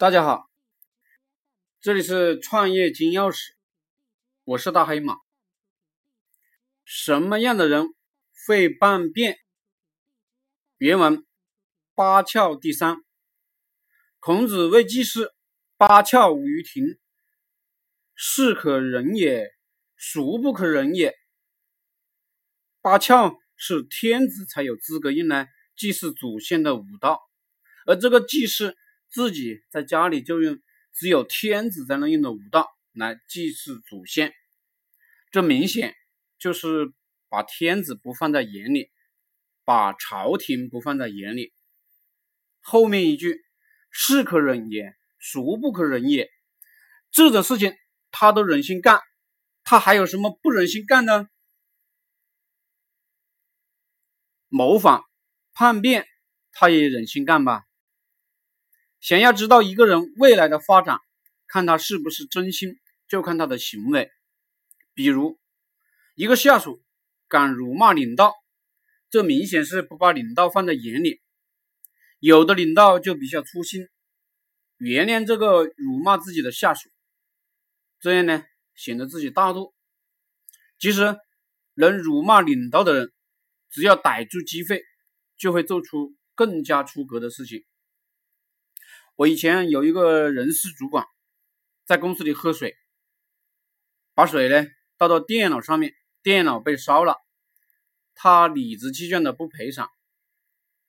大家好，这里是创业金钥匙，我是大黑马。什么样的人会办变？原文八窍第三，孔子谓季氏：“八窍无于庭，是可忍也，孰不可忍也？”八窍是天子才有资格用来祭祀祖先的武道，而这个祭祀。自己在家里就用只有天子才能用的武道来祭祀祖先，这明显就是把天子不放在眼里，把朝廷不放在眼里。后面一句“是可忍也，孰不可忍也”，这种事情他都忍心干，他还有什么不忍心干呢？谋反、叛变，他也忍心干吧？想要知道一个人未来的发展，看他是不是真心，就看他的行为。比如，一个下属敢辱骂领导，这明显是不把领导放在眼里。有的领导就比较粗心，原谅这个辱骂自己的下属，这样呢，显得自己大度。其实，能辱骂领导的人，只要逮住机会，就会做出更加出格的事情。我以前有一个人事主管，在公司里喝水，把水呢倒到电脑上面，电脑被烧了，他理直气壮的不赔偿，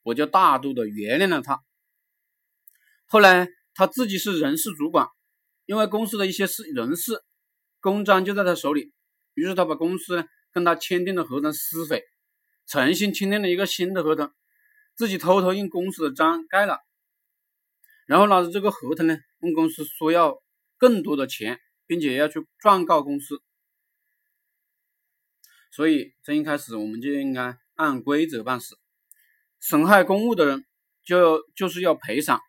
我就大度的原谅了他。后来他自己是人事主管，因为公司的一些事人事公章就在他手里，于是他把公司呢跟他签订的合同撕毁，重新签订了一个新的合同，自己偷偷用公司的章盖了。然后拿着这个合同呢，问公司说要更多的钱，并且要去状告公司。所以从一开始我们就应该按规则办事。损害公务的人就就是要赔偿，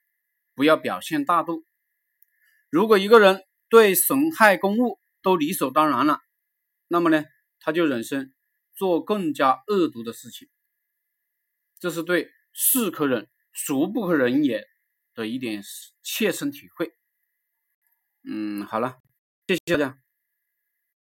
不要表现大度。如果一个人对损害公务都理所当然了，那么呢，他就忍心做更加恶毒的事情。这是对是可忍，孰不可忍也。的一点切身体会，嗯，好了，谢谢大家。